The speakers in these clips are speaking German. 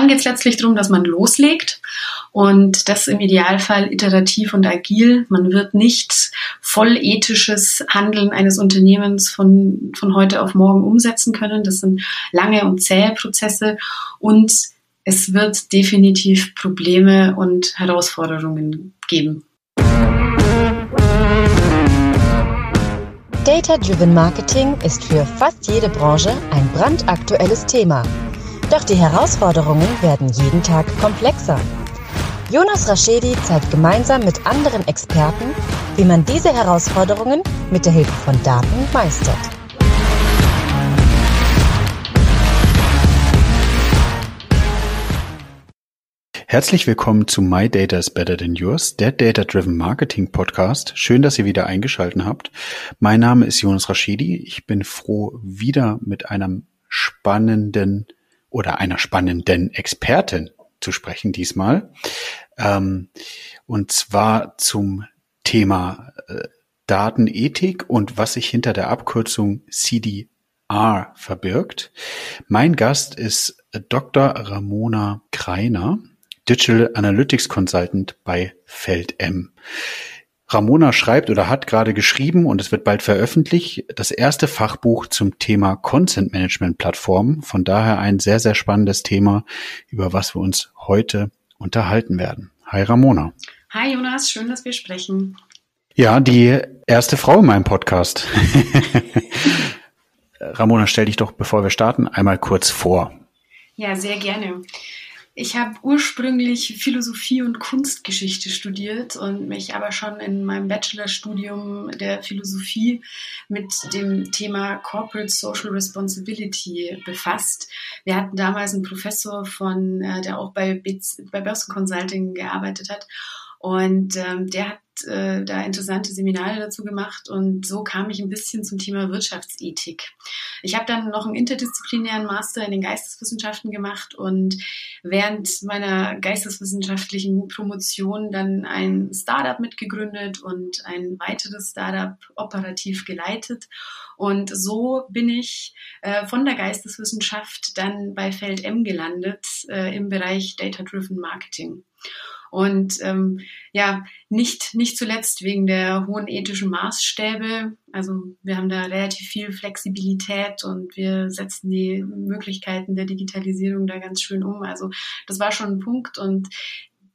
dann geht es letztlich darum, dass man loslegt und das im Idealfall iterativ und agil. Man wird nicht voll ethisches Handeln eines Unternehmens von, von heute auf morgen umsetzen können. Das sind lange und zähe Prozesse und es wird definitiv Probleme und Herausforderungen geben. Data-Driven Marketing ist für fast jede Branche ein brandaktuelles Thema. Doch die Herausforderungen werden jeden Tag komplexer. Jonas Raschedi zeigt gemeinsam mit anderen Experten, wie man diese Herausforderungen mit der Hilfe von Daten meistert. Herzlich willkommen zu My Data is Better Than Yours, der Data Driven Marketing Podcast. Schön, dass ihr wieder eingeschalten habt. Mein Name ist Jonas Raschidi. Ich bin froh, wieder mit einem spannenden oder einer spannenden Expertin zu sprechen diesmal. Ähm, und zwar zum Thema äh, Datenethik und was sich hinter der Abkürzung CDR verbirgt. Mein Gast ist Dr. Ramona Kreiner. Digital Analytics Consultant bei FeldM. Ramona schreibt oder hat gerade geschrieben und es wird bald veröffentlicht, das erste Fachbuch zum Thema Content Management Plattform. Von daher ein sehr, sehr spannendes Thema, über was wir uns heute unterhalten werden. Hi Ramona. Hi Jonas, schön, dass wir sprechen. Ja, die erste Frau in meinem Podcast. Ramona, stell dich doch, bevor wir starten, einmal kurz vor. Ja, sehr gerne. Ich habe ursprünglich Philosophie und Kunstgeschichte studiert und mich aber schon in meinem Bachelorstudium der Philosophie mit dem Thema Corporate Social Responsibility befasst. Wir hatten damals einen Professor von, äh, der auch bei, bei Börsenconsulting gearbeitet hat und ähm, der hat äh, da interessante Seminare dazu gemacht und so kam ich ein bisschen zum Thema Wirtschaftsethik. Ich habe dann noch einen interdisziplinären Master in den Geisteswissenschaften gemacht und während meiner geisteswissenschaftlichen Promotion dann ein Startup mitgegründet und ein weiteres Startup operativ geleitet. Und so bin ich äh, von der Geisteswissenschaft dann bei Feld M gelandet äh, im Bereich Data Driven Marketing. Und ähm, ja, nicht, nicht zuletzt wegen der hohen ethischen Maßstäbe. Also wir haben da relativ viel Flexibilität und wir setzen die Möglichkeiten der Digitalisierung da ganz schön um. Also das war schon ein Punkt und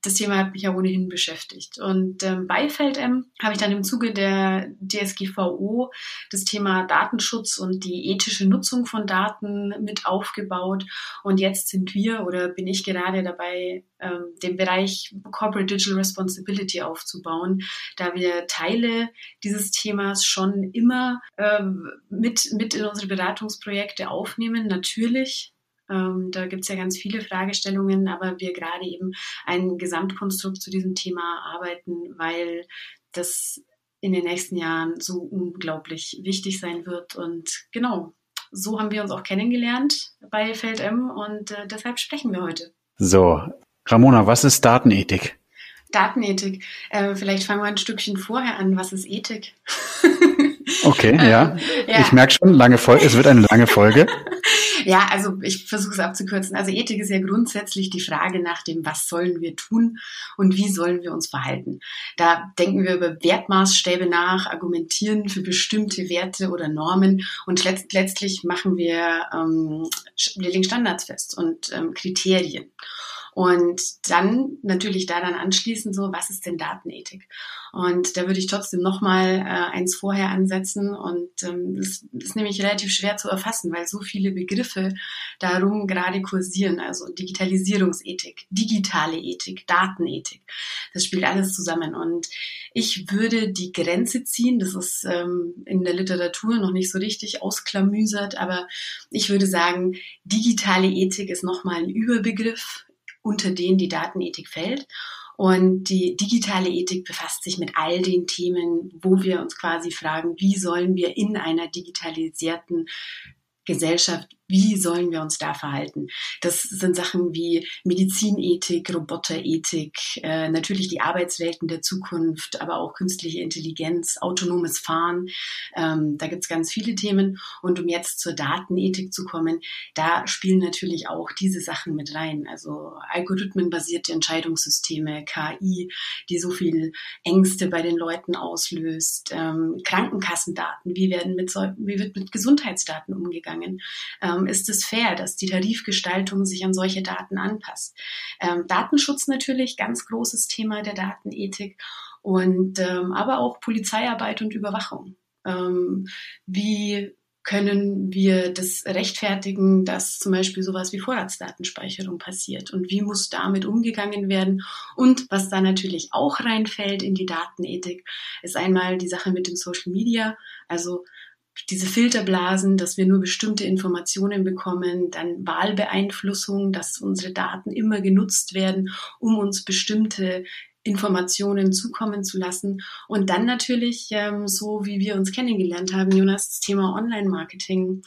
das Thema hat mich ja ohnehin beschäftigt. Und ähm, bei FeldM habe ich dann im Zuge der DSGVO das Thema Datenschutz und die ethische Nutzung von Daten mit aufgebaut. Und jetzt sind wir oder bin ich gerade dabei, ähm, den Bereich Corporate Digital Responsibility aufzubauen, da wir Teile dieses Themas schon immer ähm, mit, mit in unsere Beratungsprojekte aufnehmen. Natürlich ähm, da gibt es ja ganz viele Fragestellungen, aber wir gerade eben ein Gesamtkonstrukt zu diesem Thema arbeiten, weil das in den nächsten Jahren so unglaublich wichtig sein wird. Und genau, so haben wir uns auch kennengelernt bei FeldM und äh, deshalb sprechen wir heute. So, Ramona, was ist Datenethik? Datenethik. Äh, vielleicht fangen wir ein Stückchen vorher an. Was ist Ethik? Okay, ja. ja. Ich merke schon, lange Folge, es wird eine lange Folge. ja, also ich versuche es abzukürzen. Also Ethik ist ja grundsätzlich die Frage nach dem, was sollen wir tun und wie sollen wir uns verhalten. Da denken wir über Wertmaßstäbe nach, argumentieren für bestimmte Werte oder Normen und letzt letztlich machen wir, ähm, wir legen Standards fest und ähm, Kriterien. Und dann natürlich daran anschließen, so, was ist denn Datenethik? Und da würde ich trotzdem nochmal äh, eins vorher ansetzen. Und ähm, das ist nämlich relativ schwer zu erfassen, weil so viele Begriffe darum gerade kursieren. Also Digitalisierungsethik, digitale Ethik, Datenethik. Das spielt alles zusammen. Und ich würde die Grenze ziehen, das ist ähm, in der Literatur noch nicht so richtig ausklamüsert, aber ich würde sagen, digitale Ethik ist nochmal ein Überbegriff unter denen die Datenethik fällt. Und die digitale Ethik befasst sich mit all den Themen, wo wir uns quasi fragen, wie sollen wir in einer digitalisierten Gesellschaft, wie sollen wir uns da verhalten? Das sind Sachen wie Medizinethik, Roboterethik, äh, natürlich die Arbeitswelten der Zukunft, aber auch künstliche Intelligenz, autonomes Fahren. Ähm, da gibt's ganz viele Themen. Und um jetzt zur Datenethik zu kommen, da spielen natürlich auch diese Sachen mit rein. Also algorithmenbasierte Entscheidungssysteme, KI, die so viel Ängste bei den Leuten auslöst, ähm, Krankenkassendaten, wie werden mit, wie wird mit Gesundheitsdaten umgegangen? Ähm, ähm, ist es fair, dass die Tarifgestaltung sich an solche Daten anpasst. Ähm, Datenschutz natürlich, ganz großes Thema der Datenethik und ähm, aber auch Polizeiarbeit und Überwachung. Ähm, wie können wir das rechtfertigen, dass zum Beispiel sowas wie Vorratsdatenspeicherung passiert und wie muss damit umgegangen werden und was da natürlich auch reinfällt in die Datenethik, ist einmal die Sache mit dem Social Media, also diese Filterblasen, dass wir nur bestimmte Informationen bekommen, dann Wahlbeeinflussung, dass unsere Daten immer genutzt werden, um uns bestimmte Informationen zukommen zu lassen. Und dann natürlich, ähm, so wie wir uns kennengelernt haben, Jonas, das Thema Online-Marketing,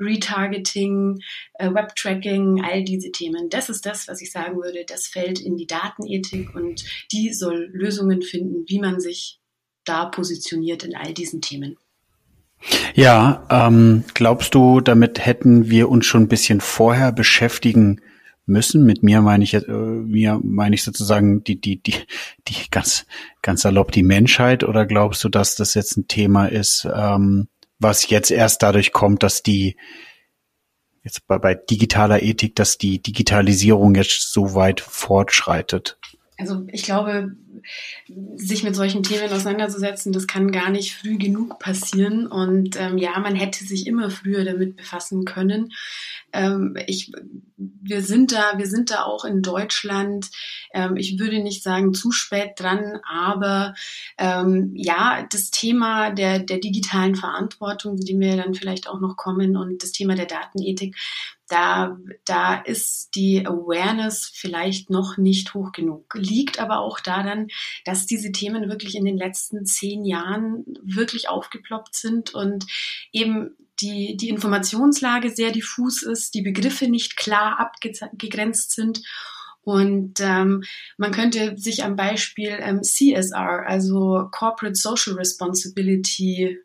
Retargeting, äh, Web-Tracking, all diese Themen. Das ist das, was ich sagen würde, das fällt in die Datenethik und die soll Lösungen finden, wie man sich da positioniert in all diesen Themen. Ja, ähm, glaubst du, damit hätten wir uns schon ein bisschen vorher beschäftigen müssen? Mit mir meine ich, äh, mir meine ich sozusagen die, die, die, die ganz, ganz salopp die Menschheit oder glaubst du, dass das jetzt ein Thema ist, ähm, was jetzt erst dadurch kommt, dass die, jetzt bei, bei digitaler Ethik, dass die Digitalisierung jetzt so weit fortschreitet? Also ich glaube, sich mit solchen Themen auseinanderzusetzen, das kann gar nicht früh genug passieren. Und ähm, ja, man hätte sich immer früher damit befassen können. Ähm, ich, wir sind da, wir sind da auch in Deutschland. Ähm, ich würde nicht sagen zu spät dran, aber ähm, ja, das Thema der, der digitalen Verantwortung, dem wir dann vielleicht auch noch kommen, und das Thema der Datenethik, da, da ist die Awareness vielleicht noch nicht hoch genug. Liegt aber auch daran, dass diese Themen wirklich in den letzten zehn Jahren wirklich aufgeploppt sind und eben die, die Informationslage sehr diffus ist, die Begriffe nicht klar abgegrenzt sind. Und ähm, man könnte sich am Beispiel ähm, CSR, also Corporate Social Responsibility,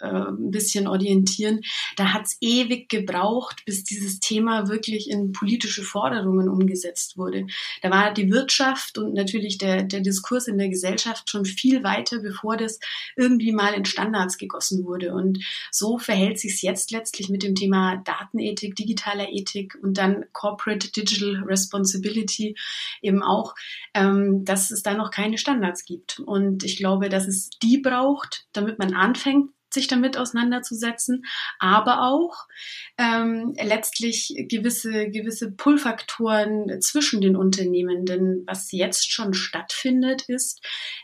äh, ein bisschen orientieren. Da hat es ewig gebraucht, bis dieses Thema wirklich in politische Forderungen umgesetzt wurde. Da war die Wirtschaft und natürlich der, der Diskurs in der Gesellschaft schon viel weiter, bevor das irgendwie mal in Standards gegossen wurde. Und so verhält sich es jetzt letztlich mit dem Thema Datenethik, digitaler Ethik und dann Corporate Digital Responsibility eben auch, ähm, dass es da noch keine Standards gibt. Und ich glaube, dass es die braucht, damit man anfängt, sich damit auseinanderzusetzen, aber auch ähm, letztlich gewisse, gewisse Pull-Faktoren zwischen den Unternehmen. Denn was jetzt schon stattfindet, ist,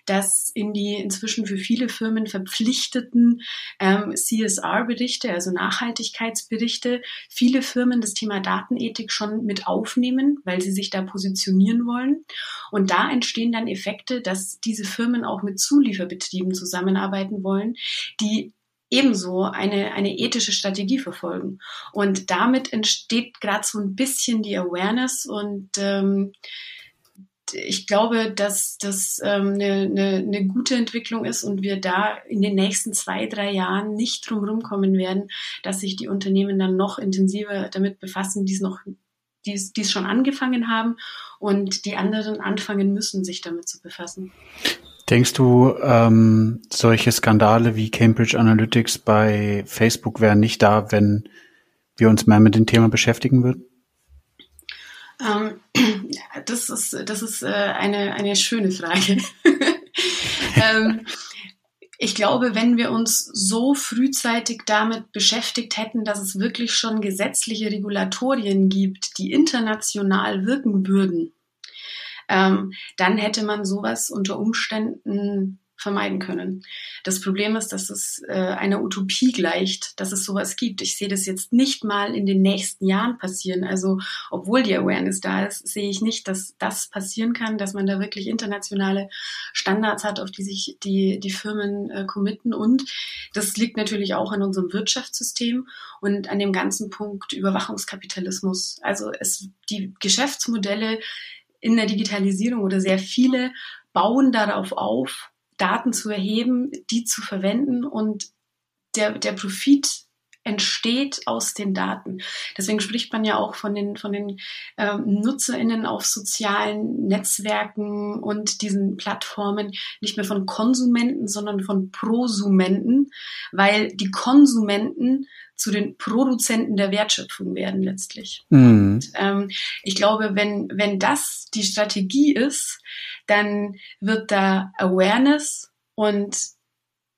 dass in die inzwischen für viele Firmen verpflichteten ähm, CSR-Berichte, also Nachhaltigkeitsberichte, viele Firmen das Thema Datenethik schon mit aufnehmen, weil sie sich da positionieren wollen. Und da entstehen dann Effekte, dass diese Firmen auch mit Zulieferbetrieben zusammenarbeiten wollen, die ebenso eine, eine ethische Strategie verfolgen. Und damit entsteht gerade so ein bisschen die Awareness und ähm, ich glaube, dass das ähm, eine, eine, eine gute Entwicklung ist und wir da in den nächsten zwei, drei Jahren nicht drum kommen werden, dass sich die Unternehmen dann noch intensiver damit befassen, die es noch die es schon angefangen haben und die anderen anfangen müssen, sich damit zu befassen. Denkst du, ähm, solche Skandale wie Cambridge Analytics bei Facebook wären nicht da, wenn wir uns mehr mit dem Thema beschäftigen würden? Ähm, das ist, das ist äh, eine, eine schöne Frage. ähm, ich glaube, wenn wir uns so frühzeitig damit beschäftigt hätten, dass es wirklich schon gesetzliche Regulatorien gibt, die international wirken würden, ähm, dann hätte man sowas unter Umständen vermeiden können. Das Problem ist, dass es äh, einer Utopie gleicht, dass es sowas gibt. Ich sehe das jetzt nicht mal in den nächsten Jahren passieren. Also obwohl die Awareness da ist, sehe ich nicht, dass das passieren kann, dass man da wirklich internationale Standards hat, auf die sich die, die Firmen äh, committen. Und das liegt natürlich auch an unserem Wirtschaftssystem und an dem ganzen Punkt Überwachungskapitalismus. Also es, die Geschäftsmodelle in der Digitalisierung oder sehr viele bauen darauf auf, Daten zu erheben, die zu verwenden und der, der Profit entsteht aus den Daten. Deswegen spricht man ja auch von den, von den ähm, NutzerInnen auf sozialen Netzwerken und diesen Plattformen nicht mehr von Konsumenten, sondern von Prosumenten, weil die Konsumenten zu den Produzenten der Wertschöpfung werden letztlich. Mhm. Und, ähm, ich glaube, wenn, wenn das die Strategie ist, dann wird da Awareness und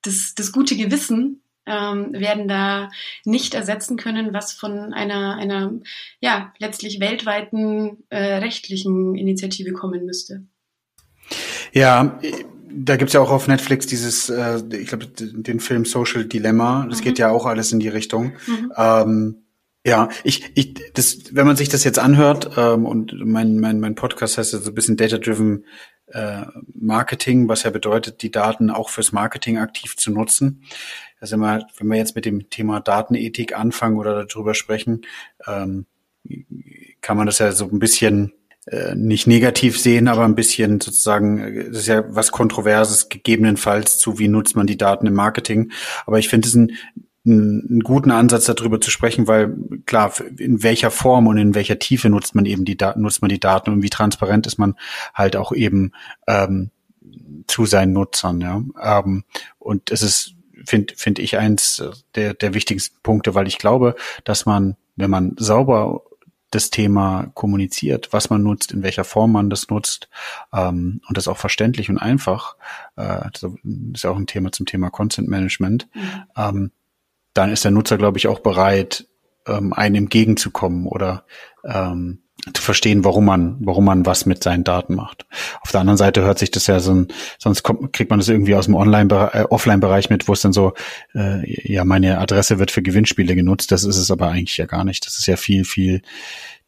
das, das gute Gewissen ähm, werden da nicht ersetzen können, was von einer, einer ja, letztlich weltweiten äh, rechtlichen Initiative kommen müsste. Ja, da gibt's ja auch auf Netflix dieses, äh, ich glaube, den Film Social Dilemma. Das mhm. geht ja auch alles in die Richtung. Mhm. Ähm, ja, ich, ich, das, wenn man sich das jetzt anhört ähm, und mein, mein, mein Podcast heißt ja so ein bisschen Data-Driven äh, Marketing, was ja bedeutet, die Daten auch fürs Marketing aktiv zu nutzen. Also wir, wenn wir jetzt mit dem Thema Datenethik anfangen oder darüber sprechen, ähm, kann man das ja so ein bisschen äh, nicht negativ sehen, aber ein bisschen sozusagen, äh, das ist ja was Kontroverses gegebenenfalls zu, wie nutzt man die Daten im Marketing. Aber ich finde es ein, einen guten Ansatz darüber zu sprechen, weil klar, in welcher Form und in welcher Tiefe nutzt man eben die Daten, nutzt man die Daten und wie transparent ist man halt auch eben ähm, zu seinen Nutzern, ja. Ähm, und es ist, finde finde ich, eins der, der wichtigsten Punkte, weil ich glaube, dass man, wenn man sauber das Thema kommuniziert, was man nutzt, in welcher Form man das nutzt ähm, und das auch verständlich und einfach, äh, das ist ja auch ein Thema zum Thema Content Management, mhm. ähm, dann ist der Nutzer, glaube ich, auch bereit, ähm, einem entgegenzukommen oder ähm, zu verstehen, warum man, warum man was mit seinen Daten macht. Auf der anderen Seite hört sich das ja so, ein, sonst kommt, kriegt man das irgendwie aus dem Online, äh, Offline-Bereich mit, wo es dann so, äh, ja, meine Adresse wird für Gewinnspiele genutzt. Das ist es aber eigentlich ja gar nicht. Das ist ja viel, viel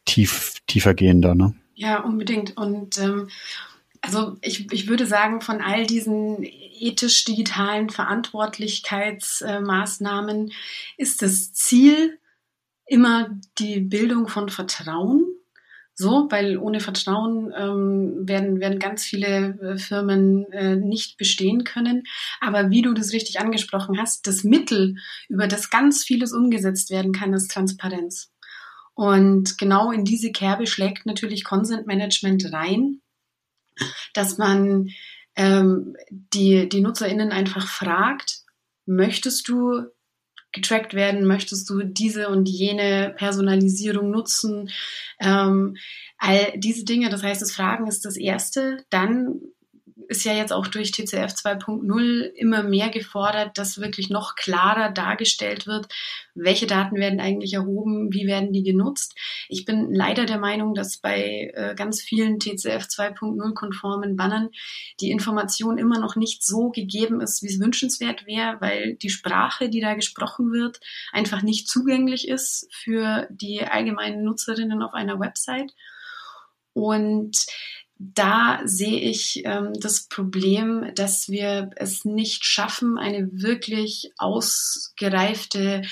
tief, tiefer gehender, ne? Ja, unbedingt. Und ähm, also ich, ich würde sagen, von all diesen ethisch-digitalen Verantwortlichkeitsmaßnahmen ist das Ziel immer die Bildung von Vertrauen so, weil ohne Vertrauen ähm, werden, werden ganz viele äh, Firmen äh, nicht bestehen können. Aber wie du das richtig angesprochen hast, das Mittel, über das ganz vieles umgesetzt werden kann, ist Transparenz. Und genau in diese Kerbe schlägt natürlich Consent Management rein, dass man ähm, die, die NutzerInnen einfach fragt, möchtest du getrackt werden? Möchtest du diese und jene Personalisierung nutzen? Ähm, all diese Dinge, das heißt, das Fragen ist das Erste. Dann ist ja jetzt auch durch TCF 2.0 immer mehr gefordert, dass wirklich noch klarer dargestellt wird, welche Daten werden eigentlich erhoben, wie werden die genutzt. Ich bin leider der Meinung, dass bei äh, ganz vielen TCF 2.0 konformen Bannern die Information immer noch nicht so gegeben ist, wie es wünschenswert wäre, weil die Sprache, die da gesprochen wird, einfach nicht zugänglich ist für die allgemeinen Nutzerinnen auf einer Website. Und da sehe ich ähm, das Problem, dass wir es nicht schaffen, eine wirklich ausgereifte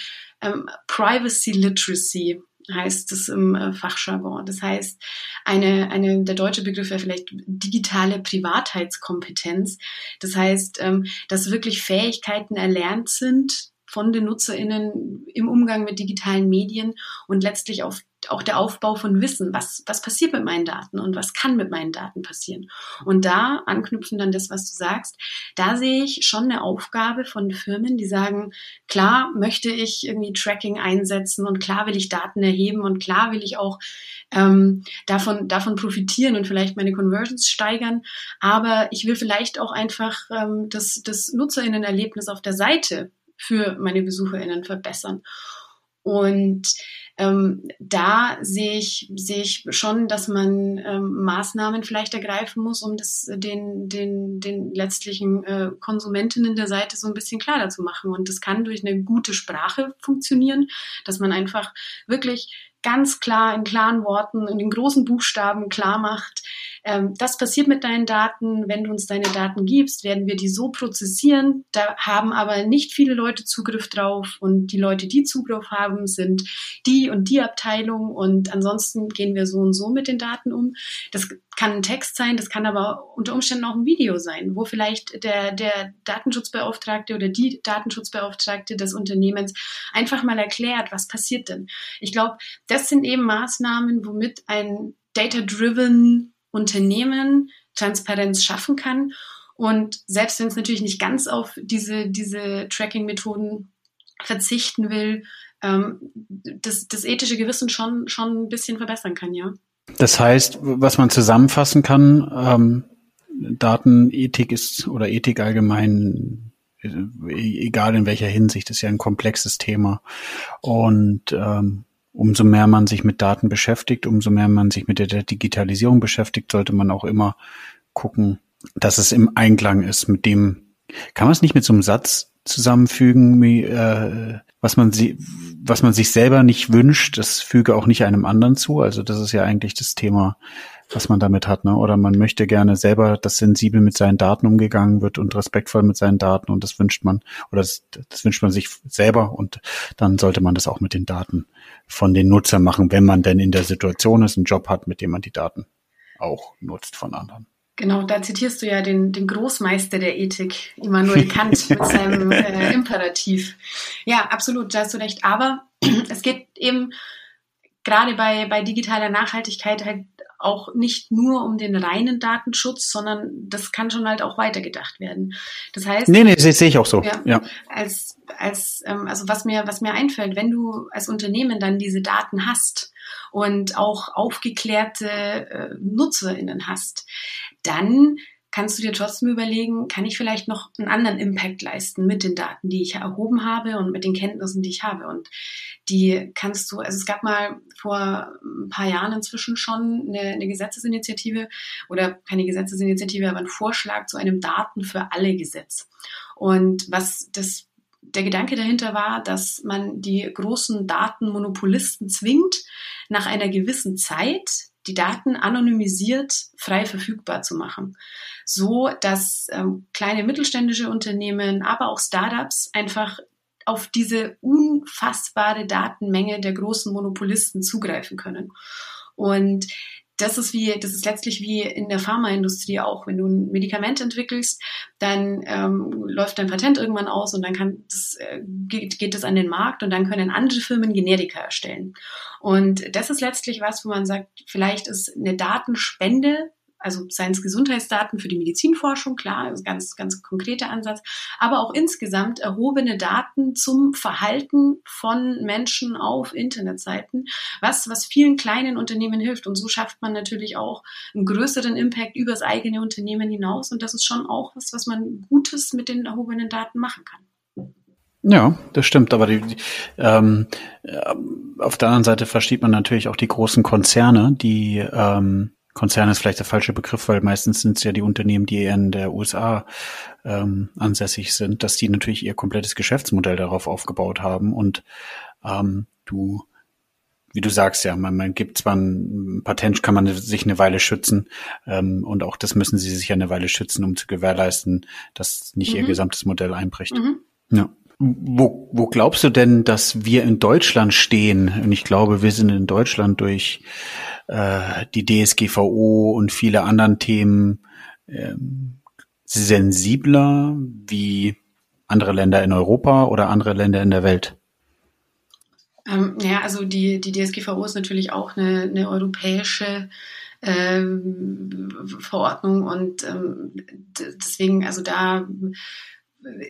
ähm, Privacy Literacy heißt es im äh, Fachjargon. Das heißt, eine, eine, der deutsche Begriff wäre vielleicht digitale Privatheitskompetenz. Das heißt, ähm, dass wirklich Fähigkeiten erlernt sind, von den NutzerInnen im Umgang mit digitalen Medien und letztlich auf, auch der Aufbau von Wissen, was, was passiert mit meinen Daten und was kann mit meinen Daten passieren. Und da anknüpfen dann das, was du sagst, da sehe ich schon eine Aufgabe von Firmen, die sagen, klar möchte ich irgendwie Tracking einsetzen und klar will ich Daten erheben und klar will ich auch ähm, davon, davon profitieren und vielleicht meine Conversions steigern, aber ich will vielleicht auch einfach ähm, das, das NutzerInnenerlebnis auf der Seite für meine BesucherInnen verbessern. Und ähm, da sehe ich, sehe ich schon, dass man ähm, Maßnahmen vielleicht ergreifen muss, um das den, den, den letztlichen äh, Konsumentinnen der Seite so ein bisschen klarer zu machen. Und das kann durch eine gute Sprache funktionieren, dass man einfach wirklich ganz klar in klaren Worten, in den großen Buchstaben klar macht, ähm, das passiert mit deinen Daten. Wenn du uns deine Daten gibst, werden wir die so prozessieren. Da haben aber nicht viele Leute Zugriff drauf und die Leute, die Zugriff haben, sind die und die Abteilung und ansonsten gehen wir so und so mit den Daten um. Das kann ein Text sein, das kann aber unter Umständen auch ein Video sein, wo vielleicht der, der Datenschutzbeauftragte oder die Datenschutzbeauftragte des Unternehmens einfach mal erklärt, was passiert denn. Ich glaube, das sind eben Maßnahmen, womit ein data-driven Unternehmen Transparenz schaffen kann. Und selbst wenn es natürlich nicht ganz auf diese, diese Tracking-Methoden verzichten will, ähm, das, das ethische Gewissen schon, schon ein bisschen verbessern kann, ja. Das heißt, was man zusammenfassen kann, ähm, Datenethik ist oder Ethik allgemein, äh, egal in welcher Hinsicht, ist ja ein komplexes Thema. Und ähm, umso mehr man sich mit Daten beschäftigt, umso mehr man sich mit der Digitalisierung beschäftigt, sollte man auch immer gucken, dass es im Einklang ist mit dem, kann man es nicht mit so einem Satz zusammenfügen, wie, äh, was man sie, was man sich selber nicht wünscht, das füge auch nicht einem anderen zu. Also das ist ja eigentlich das Thema was man damit hat, ne? Oder man möchte gerne selber, dass sensibel mit seinen Daten umgegangen wird und respektvoll mit seinen Daten und das wünscht man oder das, das wünscht man sich selber und dann sollte man das auch mit den Daten von den Nutzern machen, wenn man denn in der Situation ist, einen Job hat, mit dem man die Daten auch nutzt von anderen. Genau, da zitierst du ja den, den Großmeister der Ethik, Immanuel Kant, mit seinem äh, Imperativ. Ja, absolut, da hast du recht. Aber es geht eben gerade bei, bei digitaler Nachhaltigkeit halt auch nicht nur um den reinen Datenschutz, sondern das kann schon halt auch weitergedacht werden. Das heißt, nee, nee, das sehe ich auch so. Ja, ja. Als, als, ähm, also was mir, was mir einfällt, wenn du als Unternehmen dann diese Daten hast und auch aufgeklärte äh, NutzerInnen hast, dann kannst du dir trotzdem überlegen, kann ich vielleicht noch einen anderen Impact leisten mit den Daten, die ich erhoben habe und mit den Kenntnissen, die ich habe. Und die kannst du, also es gab mal vor ein paar Jahren inzwischen schon eine, eine Gesetzesinitiative oder keine Gesetzesinitiative, aber ein Vorschlag zu einem Daten für alle Gesetz. Und was das der Gedanke dahinter war, dass man die großen Datenmonopolisten zwingt, nach einer gewissen Zeit die Daten anonymisiert frei verfügbar zu machen, so dass ähm, kleine mittelständische Unternehmen, aber auch Startups einfach auf diese unfassbare Datenmenge der großen Monopolisten zugreifen können. Und das ist wie, das ist letztlich wie in der Pharmaindustrie auch. Wenn du ein Medikament entwickelst, dann ähm, läuft dein Patent irgendwann aus und dann kann das, äh, geht, geht das an den Markt und dann können andere Firmen Generika erstellen. Und das ist letztlich was, wo man sagt, vielleicht ist eine Datenspende also seien es Gesundheitsdaten für die Medizinforschung, klar, ganz, ganz konkreter Ansatz, aber auch insgesamt erhobene Daten zum Verhalten von Menschen auf Internetseiten, was, was vielen kleinen Unternehmen hilft. Und so schafft man natürlich auch einen größeren Impact übers eigene Unternehmen hinaus. Und das ist schon auch was, was man Gutes mit den erhobenen Daten machen kann. Ja, das stimmt. Aber die, die, ähm, auf der anderen Seite versteht man natürlich auch die großen Konzerne, die ähm, Konzern ist vielleicht der falsche Begriff, weil meistens sind es ja die Unternehmen, die in der USA ähm, ansässig sind, dass die natürlich ihr komplettes Geschäftsmodell darauf aufgebaut haben und ähm, du wie du sagst, ja, man, man gibt zwar ein Patent, kann man sich eine Weile schützen ähm, und auch das müssen sie sich ja eine Weile schützen, um zu gewährleisten, dass nicht mhm. ihr gesamtes Modell einbricht. Mhm. Ja. Wo, wo glaubst du denn, dass wir in Deutschland stehen? Und ich glaube, wir sind in Deutschland durch äh, die DSGVO und viele anderen Themen ähm, sensibler wie andere Länder in Europa oder andere Länder in der Welt? Ähm, ja, also die, die DSGVO ist natürlich auch eine, eine europäische ähm, Verordnung und ähm, deswegen, also da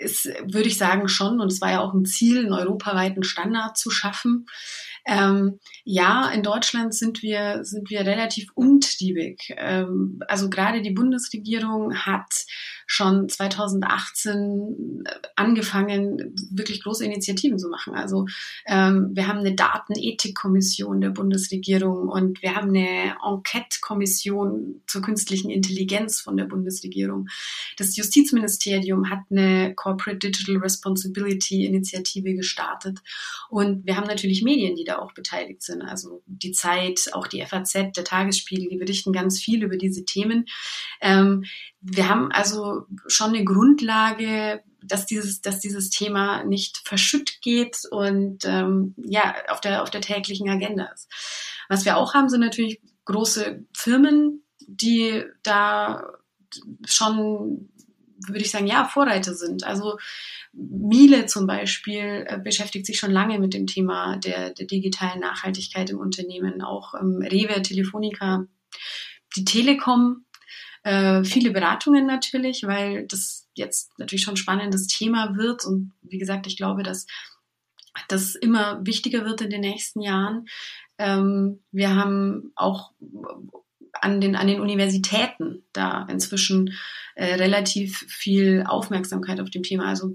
ist, würde ich sagen, schon, und es war ja auch ein Ziel, einen europaweiten Standard zu schaffen. Ähm, ja, in Deutschland sind wir, sind wir relativ umtriebig. Ähm, also gerade die Bundesregierung hat schon 2018 äh, angefangen, wirklich große Initiativen zu machen. Also ähm, wir haben eine Datenethikkommission der Bundesregierung und wir haben eine Enquete-Kommission zur künstlichen Intelligenz von der Bundesregierung. Das Justizministerium hat eine Corporate Digital Responsibility Initiative gestartet. Und wir haben natürlich Medien, die da auch beteiligt sind. Also die Zeit, auch die FAZ, der Tagesspiegel, die berichten ganz viel über diese Themen. Ähm, wir haben also schon eine Grundlage, dass dieses, dass dieses Thema nicht verschütt geht und ähm, ja, auf der, auf der täglichen Agenda ist. Was wir auch haben, sind natürlich große Firmen, die da schon, würde ich sagen, ja, Vorreiter sind. Also Miele zum Beispiel äh, beschäftigt sich schon lange mit dem Thema der, der digitalen Nachhaltigkeit im Unternehmen. Auch ähm, Rewe, Telefonica, die Telekom äh, viele Beratungen natürlich, weil das jetzt natürlich schon ein spannendes Thema wird. Und wie gesagt, ich glaube, dass das immer wichtiger wird in den nächsten Jahren. Ähm, wir haben auch an den, an den Universitäten da inzwischen äh, relativ viel Aufmerksamkeit auf dem Thema. Also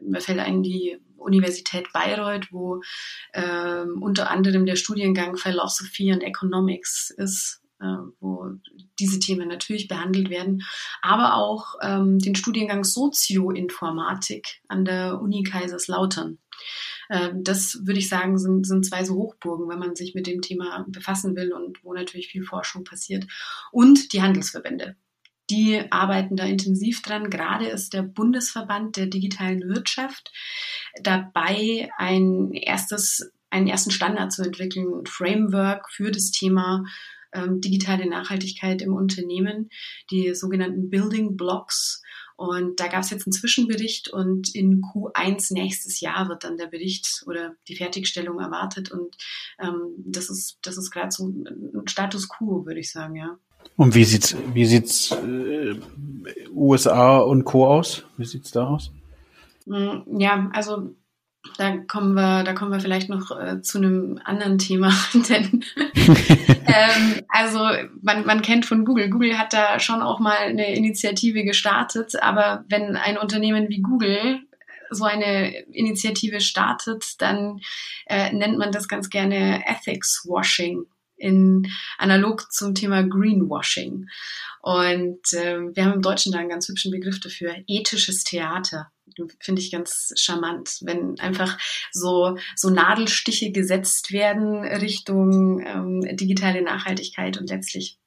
mir fällt ein die Universität Bayreuth, wo ähm, unter anderem der Studiengang Philosophy and Economics ist äh, wo diese Themen natürlich behandelt werden, aber auch ähm, den Studiengang Sozioinformatik an der Uni Kaiserslautern. Äh, das würde ich sagen, sind, sind zwei so Hochburgen, wenn man sich mit dem Thema befassen will und wo natürlich viel Forschung passiert. Und die Handelsverbände. Die arbeiten da intensiv dran. Gerade ist der Bundesverband der digitalen Wirtschaft dabei, ein erstes, einen ersten Standard zu entwickeln, ein Framework für das Thema ähm, digitale Nachhaltigkeit im Unternehmen, die sogenannten Building Blocks. Und da gab es jetzt einen Zwischenbericht und in Q1 nächstes Jahr wird dann der Bericht oder die Fertigstellung erwartet. Und ähm, das ist, das ist gerade so ein Status quo, würde ich sagen, ja. Und wie sieht's, wie sieht's äh, USA und Co. aus? Wie sieht's da aus? Mm, ja, also da kommen wir, da kommen wir vielleicht noch äh, zu einem anderen Thema, denn ähm, also man, man kennt von Google. Google hat da schon auch mal eine Initiative gestartet, aber wenn ein Unternehmen wie Google so eine Initiative startet, dann äh, nennt man das ganz gerne Ethics Washing in analog zum Thema Greenwashing. Und äh, wir haben im Deutschen da einen ganz hübschen Begriff dafür, ethisches Theater. Finde ich ganz charmant, wenn einfach so, so Nadelstiche gesetzt werden Richtung ähm, digitale Nachhaltigkeit und letztlich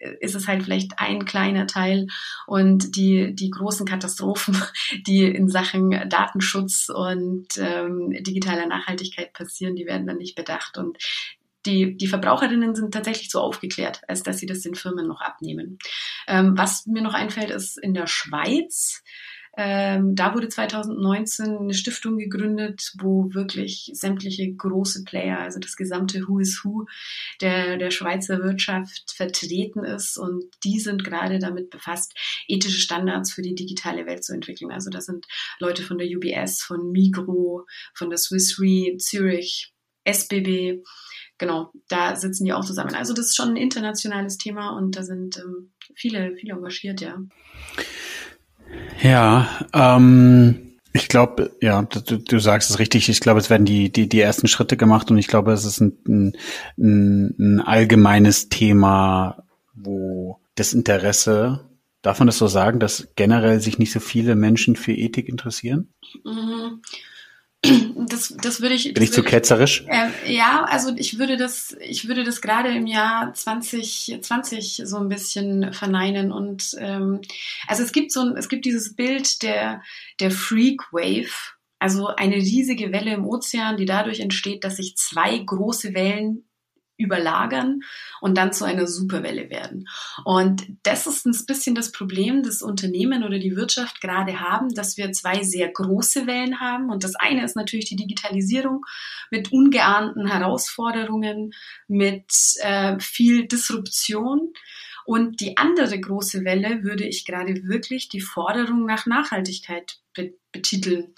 äh, ist es halt vielleicht ein kleiner Teil und die, die großen Katastrophen, die in Sachen Datenschutz und ähm, digitaler Nachhaltigkeit passieren, die werden dann nicht bedacht. Und die, die Verbraucherinnen sind tatsächlich so aufgeklärt, als dass sie das den Firmen noch abnehmen. Ähm, was mir noch einfällt, ist in der Schweiz. Ähm, da wurde 2019 eine Stiftung gegründet, wo wirklich sämtliche große Player, also das gesamte Who is Who der, der Schweizer Wirtschaft vertreten ist. Und die sind gerade damit befasst, ethische Standards für die digitale Welt zu entwickeln. Also da sind Leute von der UBS, von Migro, von der Swiss Re, Zürich, SBB, genau, da sitzen die auch zusammen. Also das ist schon ein internationales Thema und da sind ähm, viele, viele engagiert, ja. Ja, ähm, ich glaube, ja, du, du sagst es richtig. Ich glaube, es werden die, die, die ersten Schritte gemacht und ich glaube, es ist ein, ein, ein allgemeines Thema, wo das Interesse, darf man das so sagen, dass generell sich nicht so viele Menschen für Ethik interessieren? Mhm. Das, das würde ich. Bin ich zu ketzerisch? Äh, ja, also ich würde das, ich würde das gerade im Jahr 2020 so ein bisschen verneinen und ähm, also es gibt so ein, es gibt dieses Bild der der Freak Wave, also eine riesige Welle im Ozean, die dadurch entsteht, dass sich zwei große Wellen überlagern und dann zu einer Superwelle werden. Und das ist ein bisschen das Problem, das Unternehmen oder die Wirtschaft gerade haben, dass wir zwei sehr große Wellen haben. Und das eine ist natürlich die Digitalisierung mit ungeahnten Herausforderungen, mit äh, viel Disruption. Und die andere große Welle würde ich gerade wirklich die Forderung nach Nachhaltigkeit betiteln.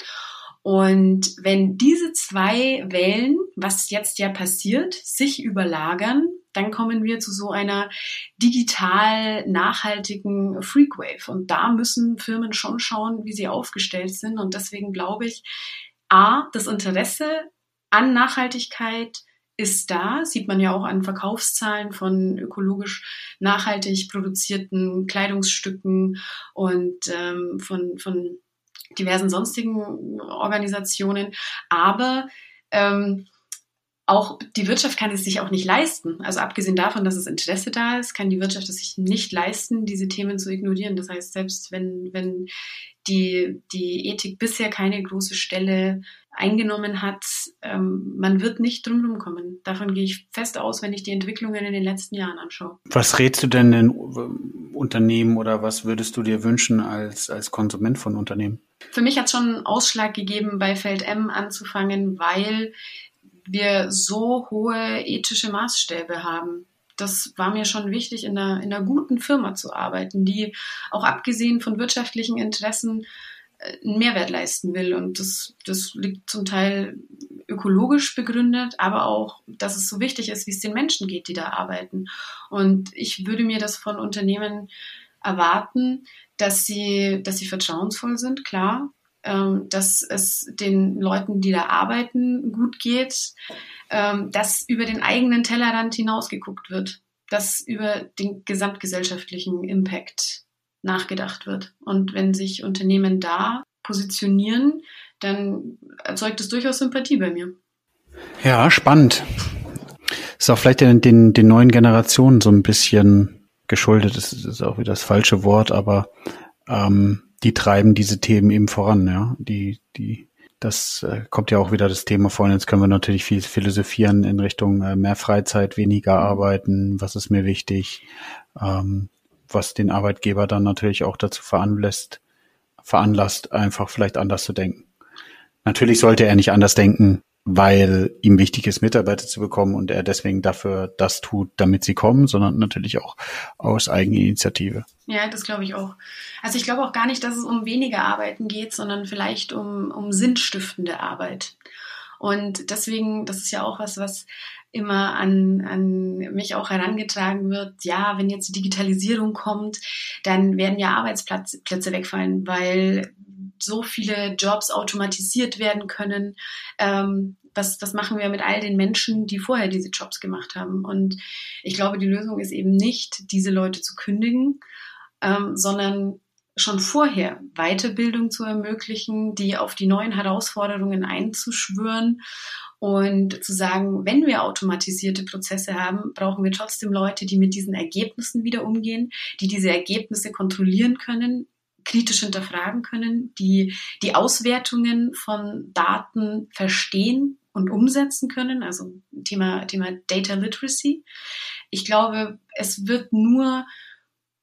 Und wenn diese zwei Wellen, was jetzt ja passiert, sich überlagern, dann kommen wir zu so einer digital nachhaltigen Freakwave. Und da müssen Firmen schon schauen, wie sie aufgestellt sind. Und deswegen glaube ich, A, das Interesse an Nachhaltigkeit ist da, sieht man ja auch an Verkaufszahlen von ökologisch nachhaltig produzierten Kleidungsstücken und ähm, von, von diversen sonstigen Organisationen. Aber ähm, auch die Wirtschaft kann es sich auch nicht leisten. Also abgesehen davon, dass das Interesse da ist, kann die Wirtschaft es sich nicht leisten, diese Themen zu ignorieren. Das heißt, selbst wenn, wenn die, die Ethik bisher keine große Stelle eingenommen hat, ähm, man wird nicht drumherum kommen. Davon gehe ich fest aus, wenn ich die Entwicklungen in den letzten Jahren anschaue. Was rätst du denn den Unternehmen oder was würdest du dir wünschen als, als Konsument von Unternehmen? Für mich hat es schon einen Ausschlag gegeben, bei Feld M anzufangen, weil wir so hohe ethische Maßstäbe haben. Das war mir schon wichtig, in einer, in einer guten Firma zu arbeiten, die auch abgesehen von wirtschaftlichen Interessen äh, einen Mehrwert leisten will. Und das, das liegt zum Teil ökologisch begründet, aber auch, dass es so wichtig ist, wie es den Menschen geht, die da arbeiten. Und ich würde mir das von Unternehmen erwarten, dass sie, dass sie vertrauensvoll sind, klar, dass es den Leuten, die da arbeiten, gut geht, ähm, dass über den eigenen Tellerrand hinausgeguckt wird, dass über den gesamtgesellschaftlichen Impact nachgedacht wird. Und wenn sich Unternehmen da positionieren, dann erzeugt es durchaus Sympathie bei mir. Ja, spannend. Ist auch vielleicht den, den, den neuen Generationen so ein bisschen geschuldet. Das ist auch wieder das falsche Wort, aber ähm, die treiben diese Themen eben voran, ja. Die, die, das äh, kommt ja auch wieder das Thema vor. Jetzt können wir natürlich viel philosophieren in Richtung äh, mehr Freizeit, weniger arbeiten, was ist mir wichtig, ähm, was den Arbeitgeber dann natürlich auch dazu veranlasst, veranlasst, einfach vielleicht anders zu denken. Natürlich sollte er nicht anders denken, weil ihm wichtig ist, Mitarbeiter zu bekommen und er deswegen dafür das tut, damit sie kommen, sondern natürlich auch aus Eigeninitiative. Ja, das glaube ich auch. Also ich glaube auch gar nicht, dass es um weniger Arbeiten geht, sondern vielleicht um, um sinnstiftende Arbeit. Und deswegen, das ist ja auch was, was immer an, an mich auch herangetragen wird, ja, wenn jetzt die Digitalisierung kommt, dann werden ja Arbeitsplätze wegfallen, weil so viele Jobs automatisiert werden können. Ähm, was, was machen wir mit all den Menschen, die vorher diese Jobs gemacht haben? Und ich glaube, die Lösung ist eben nicht, diese Leute zu kündigen, ähm, sondern schon vorher Weiterbildung zu ermöglichen, die auf die neuen Herausforderungen einzuschwören und zu sagen, wenn wir automatisierte Prozesse haben, brauchen wir trotzdem Leute, die mit diesen Ergebnissen wieder umgehen, die diese Ergebnisse kontrollieren können, kritisch hinterfragen können, die die Auswertungen von Daten verstehen und umsetzen können, also Thema, Thema Data Literacy. Ich glaube, es wird nur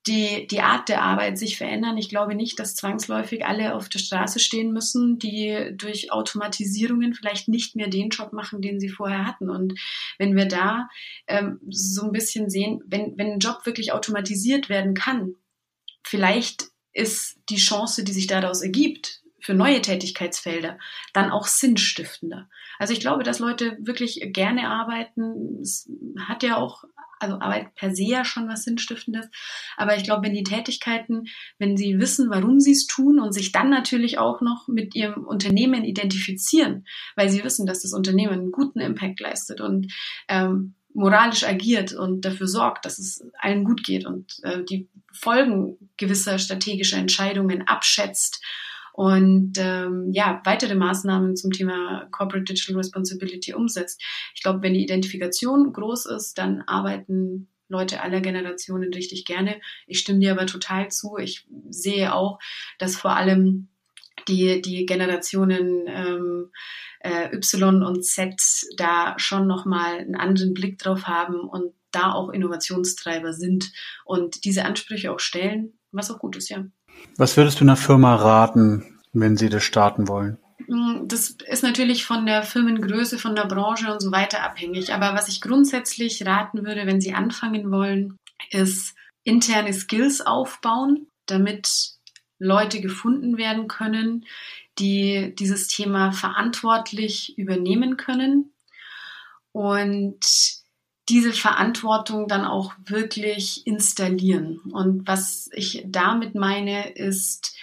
die, die Art der Arbeit sich verändern. Ich glaube nicht, dass zwangsläufig alle auf der Straße stehen müssen, die durch Automatisierungen vielleicht nicht mehr den Job machen, den sie vorher hatten. Und wenn wir da ähm, so ein bisschen sehen, wenn, wenn ein Job wirklich automatisiert werden kann, vielleicht ist die Chance, die sich daraus ergibt, für neue Tätigkeitsfelder dann auch sinnstiftender. Also ich glaube, dass Leute wirklich gerne arbeiten. Es hat ja auch, also Arbeit per se ja schon was Sinnstiftendes. Aber ich glaube, wenn die Tätigkeiten, wenn sie wissen, warum sie es tun und sich dann natürlich auch noch mit ihrem Unternehmen identifizieren, weil sie wissen, dass das Unternehmen einen guten Impact leistet und ähm, moralisch agiert und dafür sorgt, dass es allen gut geht und äh, die Folgen gewisser strategischer Entscheidungen abschätzt und ähm, ja, weitere Maßnahmen zum Thema Corporate Digital Responsibility umsetzt. Ich glaube, wenn die Identifikation groß ist, dann arbeiten Leute aller Generationen richtig gerne. Ich stimme dir aber total zu. Ich sehe auch, dass vor allem die, die Generationen ähm, äh, Y und Z da schon nochmal einen anderen Blick drauf haben und da auch Innovationstreiber sind und diese Ansprüche auch stellen, was auch gut ist, ja. Was würdest du einer Firma raten, wenn sie das starten wollen? Mm, das ist natürlich von der Firmengröße, von der Branche und so weiter abhängig. Aber was ich grundsätzlich raten würde, wenn Sie anfangen wollen, ist interne Skills aufbauen, damit Leute gefunden werden können, die dieses Thema verantwortlich übernehmen können und diese Verantwortung dann auch wirklich installieren. Und was ich damit meine, ist,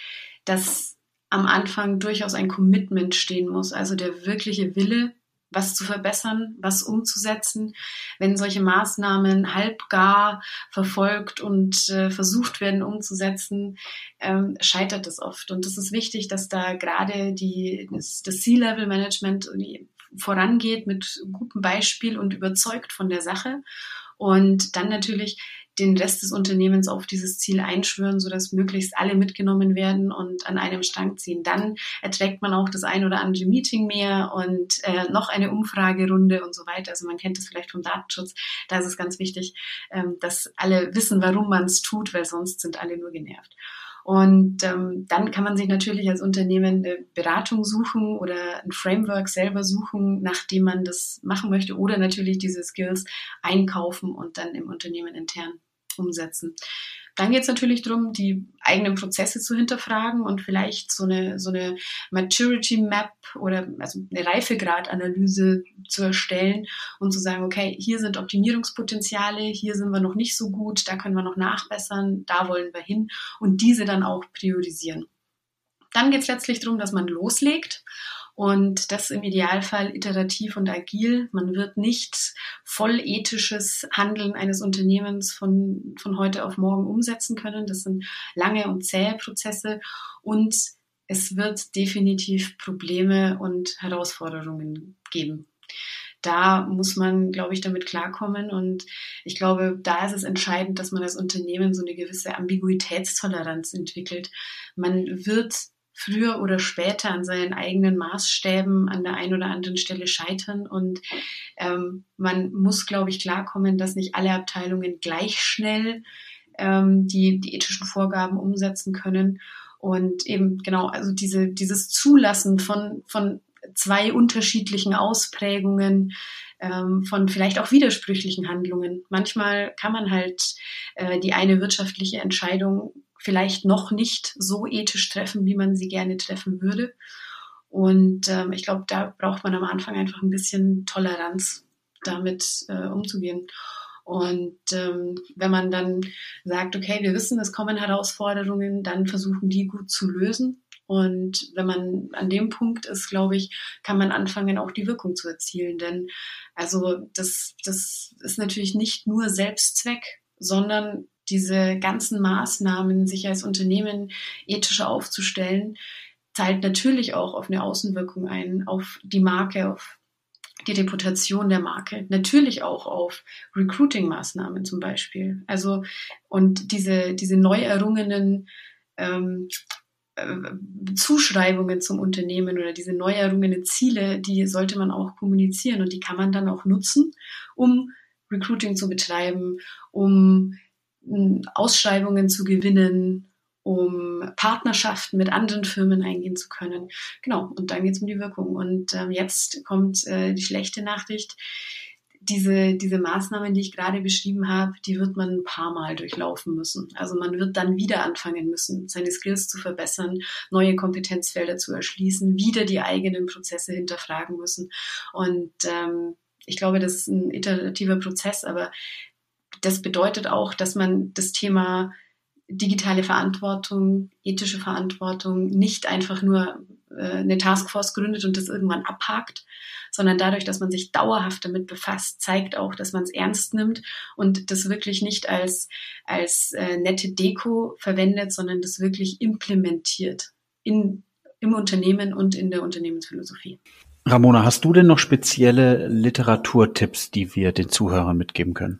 dass am Anfang durchaus ein Commitment stehen muss, also der wirkliche Wille, was zu verbessern, was umzusetzen. Wenn solche Maßnahmen halbgar verfolgt und äh, versucht werden umzusetzen, ähm, scheitert es oft. Und es ist wichtig, dass da gerade die, das, das C-Level-Management vorangeht mit gutem Beispiel und überzeugt von der Sache. Und dann natürlich den Rest des Unternehmens auf dieses Ziel einschwören, sodass möglichst alle mitgenommen werden und an einem Strang ziehen. Dann erträgt man auch das ein oder andere Meeting mehr und äh, noch eine Umfragerunde und so weiter. Also man kennt das vielleicht vom Datenschutz. Da ist es ganz wichtig, ähm, dass alle wissen, warum man es tut, weil sonst sind alle nur genervt. Und ähm, dann kann man sich natürlich als Unternehmen eine Beratung suchen oder ein Framework selber suchen, nachdem man das machen möchte, oder natürlich diese Skills einkaufen und dann im Unternehmen intern umsetzen. Dann geht es natürlich darum, die eigenen Prozesse zu hinterfragen und vielleicht so eine, so eine Maturity Map oder also eine Reifegradanalyse zu erstellen und zu sagen, okay, hier sind Optimierungspotenziale, hier sind wir noch nicht so gut, da können wir noch nachbessern, da wollen wir hin und diese dann auch priorisieren. Dann geht es letztlich darum, dass man loslegt und das im Idealfall iterativ und agil. Man wird nicht voll ethisches Handeln eines Unternehmens von, von heute auf morgen umsetzen können. Das sind lange und zähe Prozesse und es wird definitiv Probleme und Herausforderungen geben. Da muss man, glaube ich, damit klarkommen. Und ich glaube, da ist es entscheidend, dass man als Unternehmen so eine gewisse Ambiguitätstoleranz entwickelt. Man wird früher oder später an seinen eigenen Maßstäben an der einen oder anderen Stelle scheitern. Und ähm, man muss, glaube ich, klarkommen, dass nicht alle Abteilungen gleich schnell ähm, die, die ethischen Vorgaben umsetzen können. Und eben genau, also diese, dieses Zulassen von, von zwei unterschiedlichen Ausprägungen, ähm, von vielleicht auch widersprüchlichen Handlungen. Manchmal kann man halt äh, die eine wirtschaftliche Entscheidung vielleicht noch nicht so ethisch treffen, wie man sie gerne treffen würde. Und ähm, ich glaube, da braucht man am Anfang einfach ein bisschen Toleranz, damit äh, umzugehen. Und ähm, wenn man dann sagt, okay, wir wissen, es kommen Herausforderungen, dann versuchen die gut zu lösen. Und wenn man an dem Punkt ist, glaube ich, kann man anfangen, auch die Wirkung zu erzielen. Denn also das, das ist natürlich nicht nur Selbstzweck, sondern diese ganzen Maßnahmen, sich als Unternehmen ethischer aufzustellen, zahlt natürlich auch auf eine Außenwirkung ein, auf die Marke, auf die Reputation der Marke, natürlich auch auf Recruiting-Maßnahmen zum Beispiel. Also und diese, diese neu errungenen ähm, äh, Zuschreibungen zum Unternehmen oder diese neu errungenen Ziele, die sollte man auch kommunizieren und die kann man dann auch nutzen, um Recruiting zu betreiben, um Ausschreibungen zu gewinnen, um Partnerschaften mit anderen Firmen eingehen zu können. Genau, und dann geht es um die Wirkung. Und ähm, jetzt kommt äh, die schlechte Nachricht. Diese, diese Maßnahmen, die ich gerade beschrieben habe, die wird man ein paar Mal durchlaufen müssen. Also man wird dann wieder anfangen müssen, seine Skills zu verbessern, neue Kompetenzfelder zu erschließen, wieder die eigenen Prozesse hinterfragen müssen. Und ähm, ich glaube, das ist ein iterativer Prozess, aber das bedeutet auch, dass man das Thema digitale Verantwortung, ethische Verantwortung nicht einfach nur äh, eine Taskforce gründet und das irgendwann abhakt, sondern dadurch, dass man sich dauerhaft damit befasst, zeigt auch, dass man es ernst nimmt und das wirklich nicht als, als äh, nette Deko verwendet, sondern das wirklich implementiert in, im Unternehmen und in der Unternehmensphilosophie. Ramona, hast du denn noch spezielle Literaturtipps, die wir den Zuhörern mitgeben können?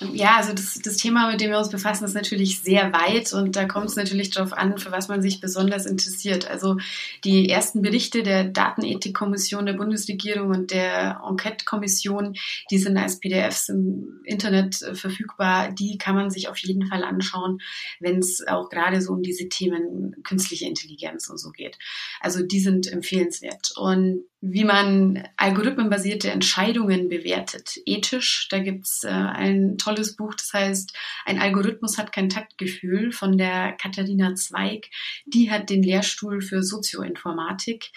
Ja, also das, das Thema, mit dem wir uns befassen, ist natürlich sehr weit und da kommt es natürlich darauf an, für was man sich besonders interessiert. Also die ersten Berichte der Datenethikkommission der Bundesregierung und der Enquete-Kommission, die sind als PDFs im Internet äh, verfügbar, die kann man sich auf jeden Fall anschauen, wenn es auch gerade so um diese Themen künstliche Intelligenz und so geht. Also die sind empfehlenswert. Und wie man algorithmenbasierte Entscheidungen bewertet, ethisch. Da gibt's äh, ein tolles Buch, das heißt Ein Algorithmus hat kein Taktgefühl von der Katharina Zweig. Die hat den Lehrstuhl für Sozioinformatik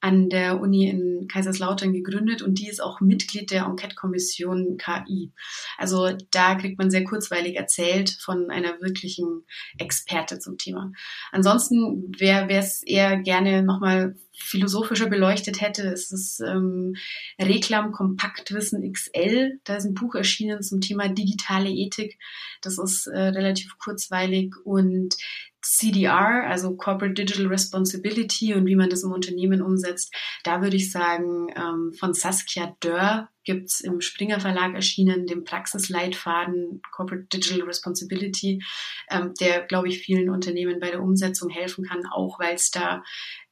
an der Uni in Kaiserslautern gegründet und die ist auch Mitglied der Enquete-Kommission KI. Also da kriegt man sehr kurzweilig erzählt von einer wirklichen Experte zum Thema. Ansonsten, wer es eher gerne nochmal philosophischer beleuchtet hätte, ist das ähm, Reklam Kompaktwissen XL. Da ist ein Buch erschienen zum Thema digitale Ethik. Das ist äh, relativ kurzweilig und CDR, also Corporate Digital Responsibility und wie man das im Unternehmen umsetzt, da würde ich sagen, ähm, von Saskia Dörr gibt's im Springer Verlag erschienen, den Praxisleitfaden Corporate Digital Responsibility, ähm, der, glaube ich, vielen Unternehmen bei der Umsetzung helfen kann, auch weil es da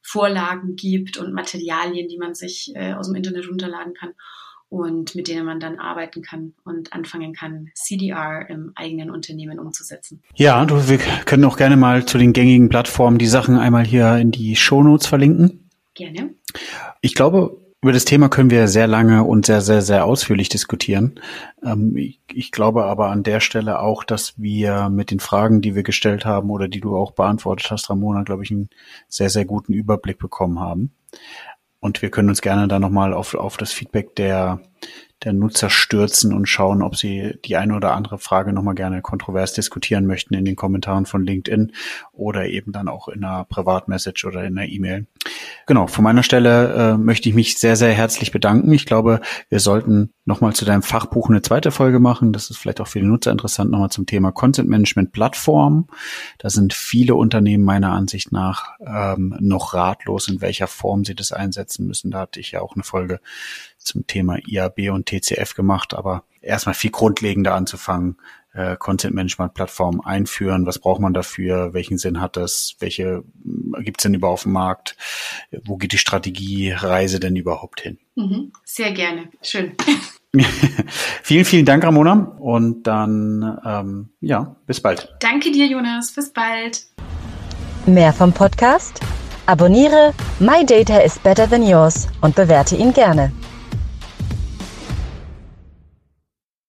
Vorlagen gibt und Materialien, die man sich äh, aus dem Internet runterladen kann und mit denen man dann arbeiten kann und anfangen kann, CDR im eigenen Unternehmen umzusetzen. Ja, du, wir können auch gerne mal zu den gängigen Plattformen die Sachen einmal hier in die Shownotes verlinken. Gerne. Ich glaube, über das Thema können wir sehr lange und sehr, sehr, sehr ausführlich diskutieren. Ähm, ich, glaube aber an der Stelle auch, dass wir mit den Fragen, die wir gestellt haben oder die du auch beantwortet hast, Ramona, glaube ich, einen sehr, sehr guten Überblick bekommen haben. Und wir können uns gerne da nochmal auf, auf das Feedback der, der Nutzer stürzen und schauen, ob sie die eine oder andere Frage nochmal gerne kontrovers diskutieren möchten in den Kommentaren von LinkedIn oder eben dann auch in einer Privatmessage oder in einer E-Mail. Genau, von meiner Stelle äh, möchte ich mich sehr, sehr herzlich bedanken. Ich glaube, wir sollten nochmal zu deinem Fachbuch eine zweite Folge machen. Das ist vielleicht auch für die Nutzer interessant, nochmal zum Thema Content Management Plattform. Da sind viele Unternehmen meiner Ansicht nach ähm, noch ratlos, in welcher Form sie das einsetzen müssen. Da hatte ich ja auch eine Folge zum Thema IAB und TCF gemacht, aber erstmal viel grundlegender anzufangen, äh, Content Management Plattform einführen? Was braucht man dafür? Welchen Sinn hat das? Welche äh, gibt's denn überhaupt auf dem Markt? Wo geht die Strategiereise denn überhaupt hin? Mhm. Sehr gerne. Schön. vielen, vielen Dank, Ramona. Und dann, ähm, ja, bis bald. Danke dir, Jonas. Bis bald. Mehr vom Podcast? Abonniere My Data is Better Than Yours und bewerte ihn gerne.